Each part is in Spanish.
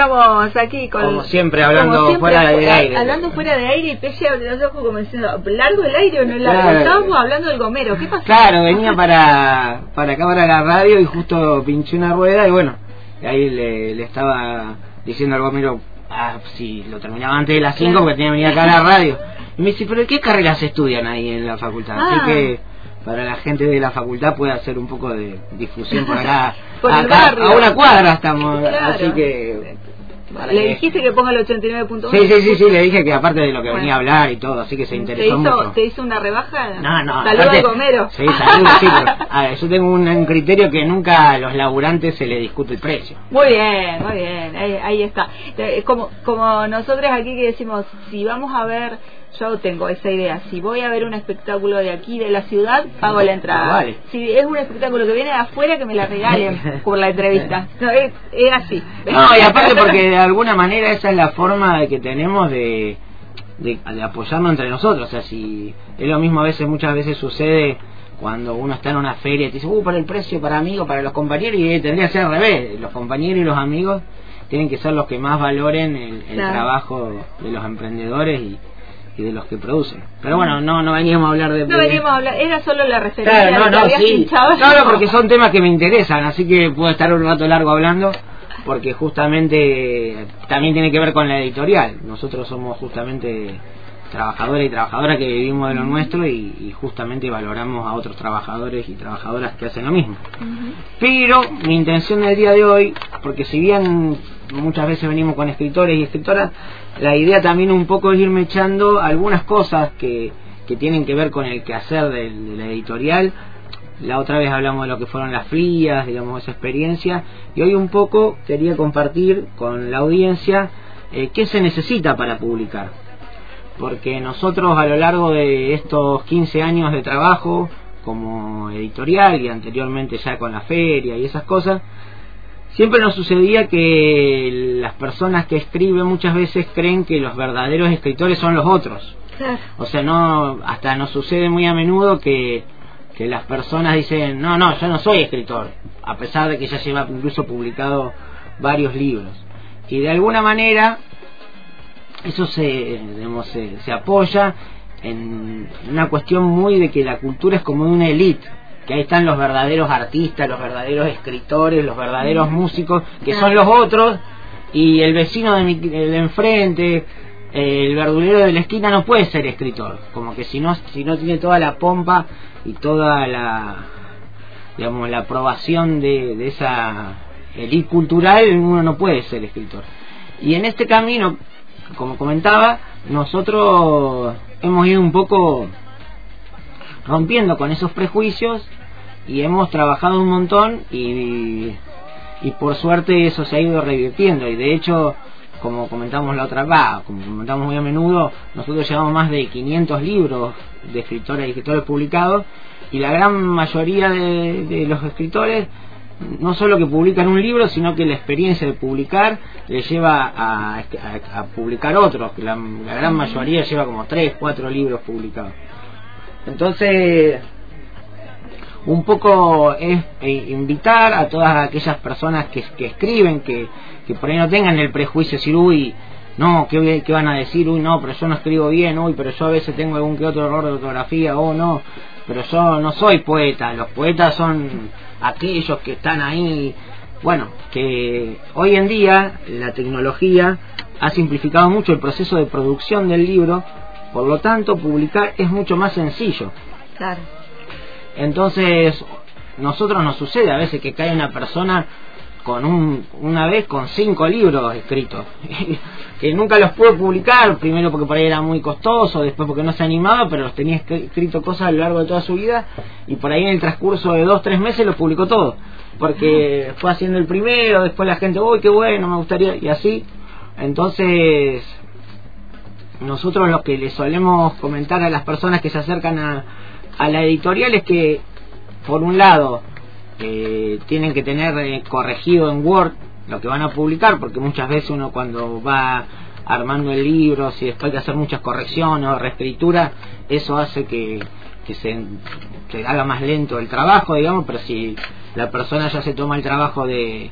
Estamos aquí con. Como siempre, hablando fuera de aire. Hablando fuera de aire y Pelle abre los ojos como diciendo, ¿largo el aire o no largo? Estábamos hablando del gomero, ¿qué pasó? Claro, venía para, para acá, para la radio y justo pinché una rueda y bueno, ahí le, le estaba diciendo al gomero, ah, si lo terminaba antes de las 5 porque tenía que venir acá a la radio. Y me dice, ¿pero qué carreras estudian ahí en la facultad? Así ah. que para la gente de la facultad puede hacer un poco de difusión por acá. a una cuadra estamos, así que ¿Le dijiste que ponga el 89.1? Sí, sí, sí, sí, le dije que aparte de lo que venía a hablar y todo, así que se interesó ¿Te hizo, mucho. ¿Te hizo una rebaja? No, no. Saludos a Gomero. Sí, saludos, sí. a ver, yo tengo un, criterio que nunca a los laburantes se le discute el precio. Muy bien, muy bien, ahí, ahí está. Eh, como, como nosotros aquí que decimos, si vamos a ver yo tengo esa idea. Si voy a ver un espectáculo de aquí, de la ciudad, pago la entrada. Si es un espectáculo que viene de afuera, que me la regalen por la entrevista. es, así. No, y aparte porque de alguna manera esa es la forma que tenemos de, de, apoyarnos entre nosotros. O sea, si es lo mismo a veces, muchas veces sucede cuando uno está en una feria y te dice, uh, para el precio, para amigos, para los compañeros, y tendría que ser al revés. Los compañeros y los amigos tienen que ser los que más valoren el, trabajo de los emprendedores y y de los que producen. Pero bueno, no no veníamos a hablar de... No veníamos a hablar, era solo la referencia. Claro, no, no, sí. Claro, porque son temas que me interesan, así que puedo estar un rato largo hablando, porque justamente también tiene que ver con la editorial. Nosotros somos justamente trabajadores y trabajadoras que vivimos de lo nuestro y, justamente valoramos a otros trabajadores y trabajadoras que hacen lo mismo. Pero mi intención del día de hoy, porque si bien muchas veces venimos con escritores y escritoras, la idea también un poco es irme echando algunas cosas que, que tienen que ver con el quehacer de, de la editorial. La otra vez hablamos de lo que fueron las frías, digamos, esa experiencia. Y hoy un poco quería compartir con la audiencia eh, qué se necesita para publicar. Porque nosotros a lo largo de estos 15 años de trabajo como editorial y anteriormente ya con la feria y esas cosas, Siempre nos sucedía que las personas que escriben muchas veces creen que los verdaderos escritores son los otros. O sea, no hasta nos sucede muy a menudo que, que las personas dicen, no, no, yo no soy escritor, a pesar de que ya lleva incluso publicado varios libros. Y de alguna manera eso se, se, se apoya en una cuestión muy de que la cultura es como una élite que ahí están los verdaderos artistas, los verdaderos escritores, los verdaderos músicos, que son los otros, y el vecino de, mi, de enfrente, el verdulero de la esquina no puede ser escritor, como que si no, si no tiene toda la pompa y toda la, digamos, la aprobación de, de esa elite cultural, uno no puede ser escritor. Y en este camino, como comentaba, nosotros hemos ido un poco rompiendo con esos prejuicios y hemos trabajado un montón y, y por suerte eso se ha ido revirtiendo. Y de hecho como comentamos la otra vez, como comentamos muy a menudo, nosotros llevamos más de 500 libros de escritores y escritores publicados y la gran mayoría de, los escritores no solo que publican un libro, sino que la experiencia de publicar les lleva a, a, publicar otros, la, la gran mayoría lleva como 3, 4 libros publicados. Entonces, un poco es eh, invitar a todas aquellas personas que, que escriben, que, que por ahí no tengan el prejuicio de decir, uy, no, ¿qué, ¿qué, van a decir? Uy, no, pero yo no escribo bien, uy, pero yo a veces tengo algún que otro error de ortografía, oh, no, pero yo no soy poeta, los poetas son aquellos que están ahí. Bueno, que hoy en día la tecnología ha simplificado mucho el proceso de producción del libro por lo tanto, publicar es mucho más sencillo. Claro. Entonces, nosotros nos sucede a veces que cae una persona con un, una vez con cinco libros escritos, que nunca los pudo publicar, primero porque por ahí era muy costoso, después porque no se animaba, pero los tenía escrito cosas a lo largo de toda su vida, y por ahí en el transcurso de dos, tres meses los publicó todo, porque fue haciendo el primero, después la gente, uy, qué bueno, me gustaría, y así, entonces nosotros lo que le solemos comentar a las personas que se acercan a, a la editorial es que, por un lado, eh, tienen que tener eh, corregido en Word lo que van a publicar, porque muchas veces uno cuando va armando el libro, si después hay que hacer muchas correcciones o reescritura, eso hace que, que se haga más lento el trabajo, digamos, pero si la persona ya se toma el trabajo de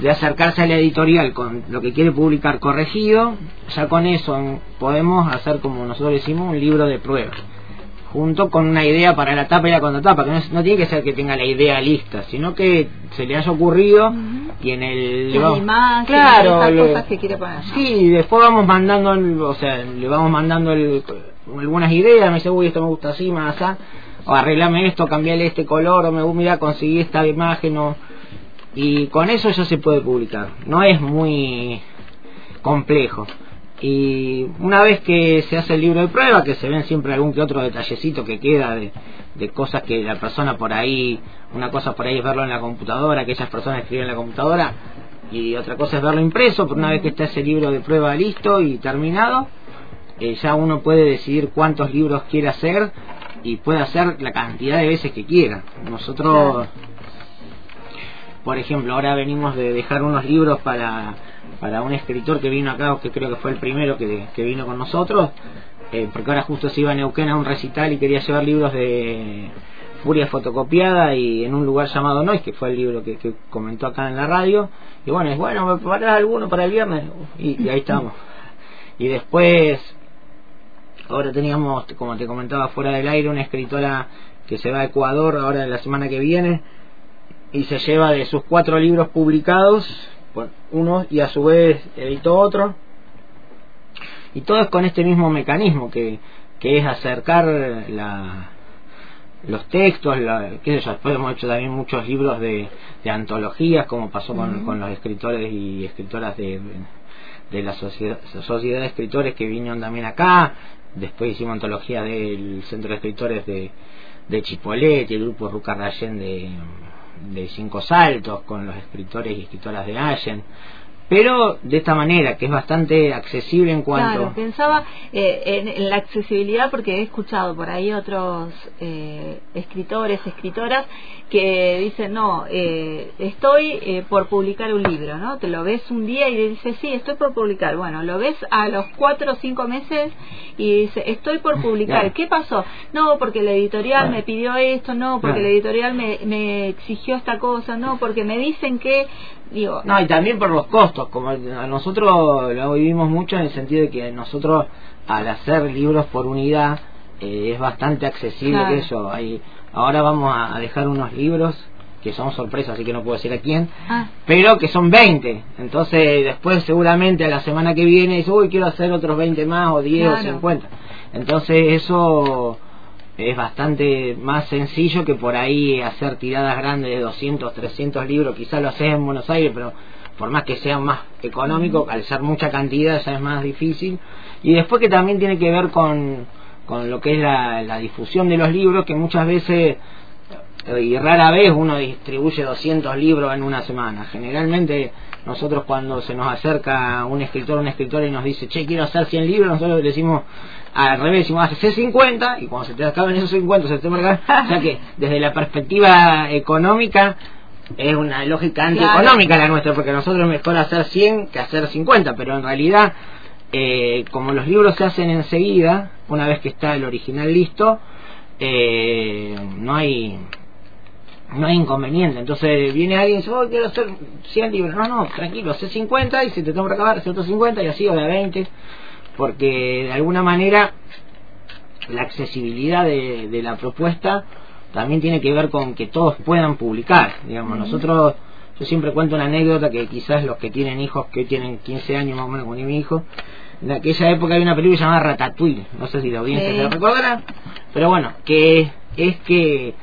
de acercarse a la editorial con lo que quiere publicar corregido, ya con eso podemos hacer como nosotros decimos un libro de prueba junto con una idea para la tapa y la contratapa, que no, tiene que ser que tenga la idea lista, sino que se le haya ocurrido y en el... claro, cosas que quiere poner. Sí, después vamos mandando, o sea, le vamos mandando algunas ideas, me dice, uy, esto me gusta así, más allá, o arreglame esto, cambiarle este color, o me mira, conseguí esta imagen, o... y con eso ya se puede publicar, no es muy complejo y una vez que se hace el libro de prueba, que se ven siempre algún que otro detallecito que queda de, de cosas que la persona por ahí, una cosa por ahí es verlo en la computadora, que esas personas escriben en la computadora, y otra cosa es verlo impreso, pero una vez que está ese libro de prueba listo y terminado, eh, ya uno puede decidir cuántos libros quiere hacer y puede hacer la cantidad de veces que quiera. Nosotros, por ejemplo, ahora venimos de dejar unos libros para para un escritor que vino acá, que creo que fue el primero que, vino con nosotros, eh, porque ahora justo se iba a Neuquén a un recital y quería llevar libros de Furia fotocopiada y en un lugar llamado Noise, que fue el libro que, comentó acá en la radio, y bueno, es bueno, me preparás alguno para el viernes, y, ahí estamos. Y después, ahora teníamos, como te comentaba fuera del aire, una escritora que se va a Ecuador ahora la semana que viene, y se lleva de sus cuatro libros publicados, uno y a su vez editó otro. Y todo es con este mismo mecanismo que, que es acercar la, los textos, la, qué sé yo, después hemos hecho también muchos libros de, de antologías, como pasó con, con, los escritores y escritoras de, de la sociedad, sociedad de escritores que vinieron también acá, después hicimos antología del Centro de Escritores de, de Chipolete, el grupo Rucarrayén de de Cinco Saltos, con los escritores y escritoras de Allen, pero de esta manera, que es bastante accesible en cuanto... Claro, pensaba eh, en, la accesibilidad porque he escuchado por ahí otros eh, escritores, escritoras que dicen, no, eh, estoy por publicar un libro, ¿no? Te lo ves un día y dices, sí, estoy por publicar. Bueno, lo ves a los cuatro o cinco meses y dice, estoy por publicar. ¿Qué pasó? No, porque la editorial me pidió esto, no, porque la editorial me, me exigió esta cosa, no, porque me dicen que no, y también por los costos, como a nosotros lo vivimos mucho en el sentido de que nosotros al hacer libros por unidad eh, es bastante accesible eso. Hay, ahora vamos a dejar unos libros que son sorpresas, así que no puedo decir a quién, ah. pero que son 20. Entonces después seguramente a la semana que viene dice, uy, quiero hacer otros 20 más o 10 o 50. Entonces eso es bastante más sencillo que por ahí hacer tiradas grandes de 200, 300 libros, quizás lo haces en Buenos Aires, pero por más que sea más económico, al ser mucha cantidad ya es más difícil. Y después que también tiene que ver con, con lo que es la, la difusión de los libros, que muchas veces y rara vez uno distribuye 200 libros en una semana. Generalmente nosotros cuando se nos acerca un escritor o una escritora y nos dice, che, quiero hacer 100 libros, nosotros le decimos al revés, decimos, hace 50 y cuando se te acaban esos 50 se te marcan. o sea que desde la perspectiva económica es una lógica antieconómica la nuestra, porque nosotros es mejor hacer 100 que hacer 50, pero en realidad, eh, como los libros se hacen enseguida, una vez que está el original listo, eh, no hay no hay inconveniente. Entonces viene alguien y dice, oh, quiero hacer 100 libros. No, no, tranquilo, hace 50 y si te tengo que acabar, hace otros 50 y así, o de 20. Porque de alguna manera la accesibilidad de, de, la propuesta también tiene que ver con que todos puedan publicar. Digamos, nosotros, yo siempre cuento una anécdota que quizás los que tienen hijos, que tienen 15 años más o menos como mi hijo, en aquella época hay una película llamada Ratatouille, no sé si la audiencia se la recordará, pero bueno, que es que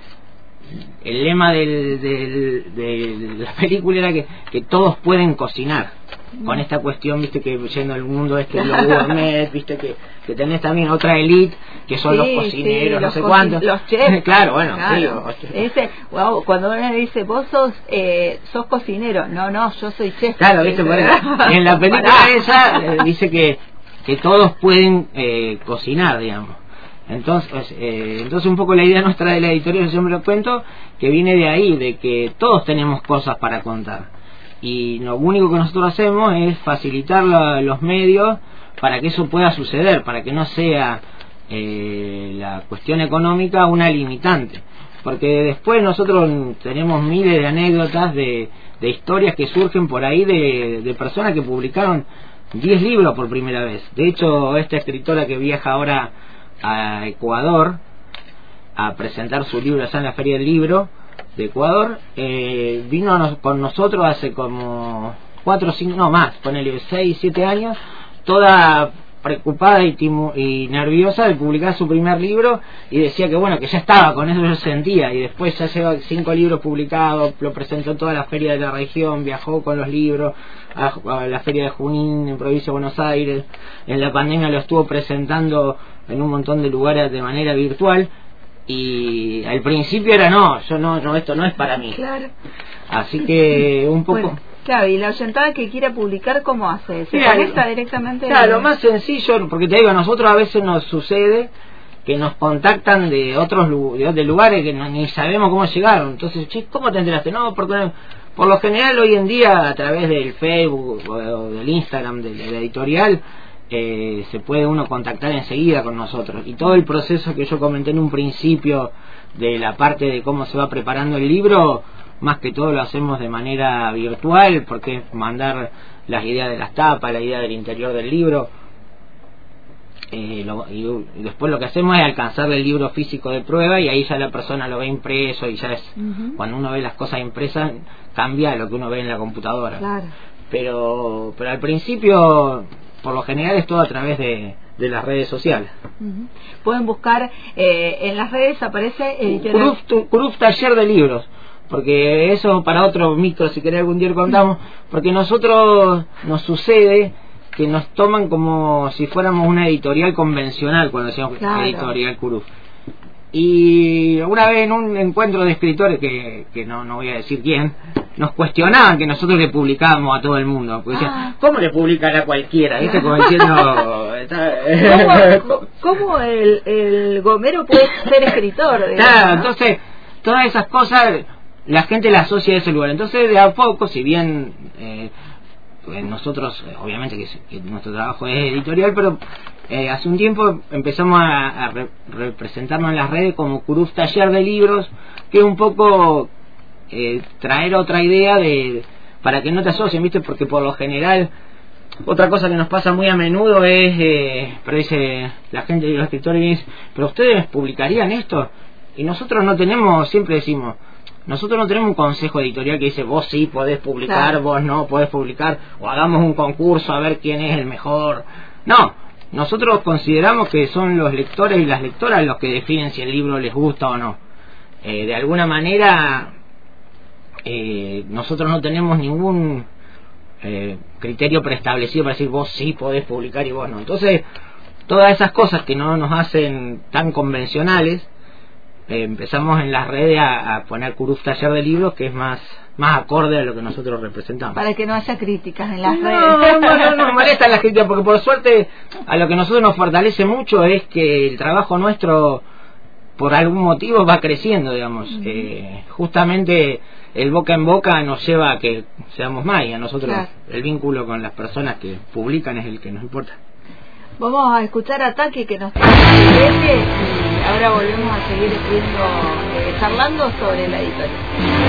el lema del, de la película era que, que todos pueden cocinar. Con esta cuestión viste que yendo al mundo este lo gourmet viste que, que tenés también otra elite que son los cocineros no sé cuántos. los chefs. Claro bueno ese wow, cuando uno dice vos sos eh, sos cocinero no no yo soy chef. Claro viste en la película esa eh, dice que que todos pueden eh, cocinar digamos entonces, eh, entonces un poco la idea nuestra de la editorial, yo siempre cuento, que viene de ahí, de que todos tenemos cosas para contar. Y lo único que nosotros hacemos es facilitar los medios para que eso pueda suceder, para que no sea eh, la cuestión económica una limitante. Porque después nosotros tenemos miles de anécdotas de, de historias que surgen por ahí de, de personas que publicaron 10 libros por primera vez. De hecho, esta escritora que viaja ahora a Ecuador a presentar su libro allá en la Feria del Libro de Ecuador, eh, vino con nosotros hace como 4 o 5, no más, ponele 6, 7 años, toda preocupada y, y nerviosa de publicar su primer libro y decía que bueno, que ya estaba, con eso yo sentía y después ya lleva cinco libros publicados, lo presentó en toda la feria de la región, viajó con los libros a, la feria de Junín en provincia de Buenos Aires, en la pandemia lo estuvo presentando en un montón de lugares de manera virtual y al principio era no, yo no, no esto no es para mí. Claro. Así que un poco Claro, y la oyentada que quiera publicar, ¿cómo hace? ¿Se conecta directamente? Claro, lo más sencillo, porque te digo, a nosotros a veces nos sucede que nos contactan de otros de, lugares que ni sabemos cómo llegaron. Entonces, che, ¿cómo te enteraste? No, porque por lo general hoy en día a través del Facebook o del Instagram, de, la editorial, eh, se puede uno contactar enseguida con nosotros. Y todo el proceso que yo comenté en un principio de la parte de cómo se va preparando el libro, más que todo lo hacemos de manera virtual porque es mandar las ideas de las tapas, la idea del interior del libro. Eh, y, después lo que hacemos es alcanzar el libro físico de prueba y ahí ya la persona lo ve impreso y ya es cuando uno ve las cosas impresas cambia lo que uno ve en la computadora. Pero pero al principio por lo general es todo a través de, de las redes sociales. Pueden buscar eh, en las redes aparece editorial Cruz Taller de Libros porque eso para otro micro si querés algún día lo contamos porque nosotros nos sucede que nos toman como si fuéramos una editorial convencional cuando decíamos editorial Curuf y una vez en un encuentro de escritores que, que no, no voy a decir quién nos cuestionaban que nosotros le publicábamos a todo el mundo porque decían, ah. ¿cómo le publican a cualquiera? ¿viste? como diciendo ¿Cómo, ¿Cómo, el, el gomero puede ser escritor? claro entonces todas esas cosas la gente la asocia a ese lugar. Entonces, de a poco, si bien eh, pues nosotros, eh, obviamente que, nuestro trabajo es editorial, pero eh, hace un tiempo empezamos a, representarnos en las redes como Curuf Taller de Libros, que un poco traer otra idea de para que no te asocien, ¿viste? Porque por lo general, otra cosa que nos pasa muy a menudo es, pero dice la gente y los escritores, pero ustedes publicarían esto. Y nosotros no tenemos, siempre decimos, nosotros no tenemos un consejo editorial que dice vos sí podés publicar, vos no podés publicar, o hagamos un concurso a ver quién es el mejor. No, nosotros consideramos que son los lectores y las lectoras los que definen si el libro les gusta o no. Eh, de alguna manera, eh, nosotros no tenemos ningún eh, criterio preestablecido para decir vos sí podés publicar y vos no. Entonces, todas esas cosas que no nos hacen tan convencionales, eh, empezamos en las redes a, poner Curuf Taller de Libros, que es más más acorde a lo que nosotros representamos. Para que no haya críticas en las redes. No, no, no, molestan las críticas, porque por suerte a lo que nosotros nos fortalece mucho es que el trabajo nuestro, por algún motivo, va creciendo, digamos. Eh, justamente el boca en boca nos lleva a que seamos más y a nosotros el vínculo con las personas que publican es el que nos importa. Vamos a escuchar a Taki que nos ahora volvemos a seguir viendo, eh, charlando sobre la editorial.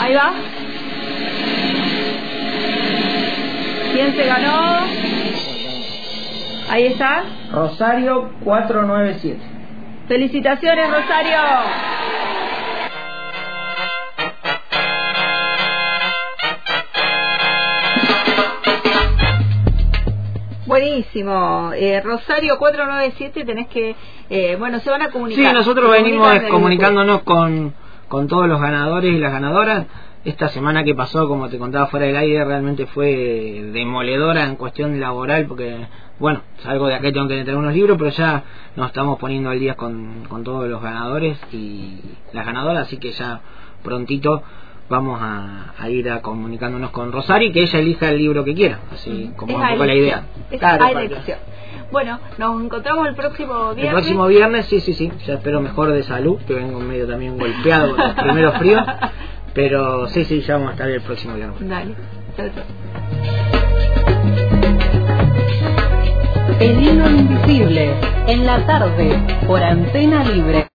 Ahí va. ¿Quién se ganó? Ahí está. Rosario 497. Felicitaciones, Rosario. Buenísimo. Eh, Rosario 497, tenés que. Eh, bueno, se van a comunicar. Sí, nosotros venimos comunicándonos con, con todos los ganadores y las ganadoras. Esta semana que pasó, como te contaba fuera del aire, realmente fue demoledora en cuestión laboral, porque, bueno, salgo de acá tengo que unos libros, pero ya nos estamos poniendo al día con, con todos los ganadores y las ganadoras, así que ya prontito vamos a, ir a comunicándonos con Rosari que ella elija el libro que quiera, así como un poco la idea. claro, Bueno, nos encontramos el próximo viernes. El próximo viernes, sí, sí, sí. Ya espero mejor de salud, que vengo medio también golpeado con los primeros fríos. Pero sí, sí, ya vamos a estar el próximo viernes. Dale, chao, chao. El hilo invisible, en la tarde, por antena libre.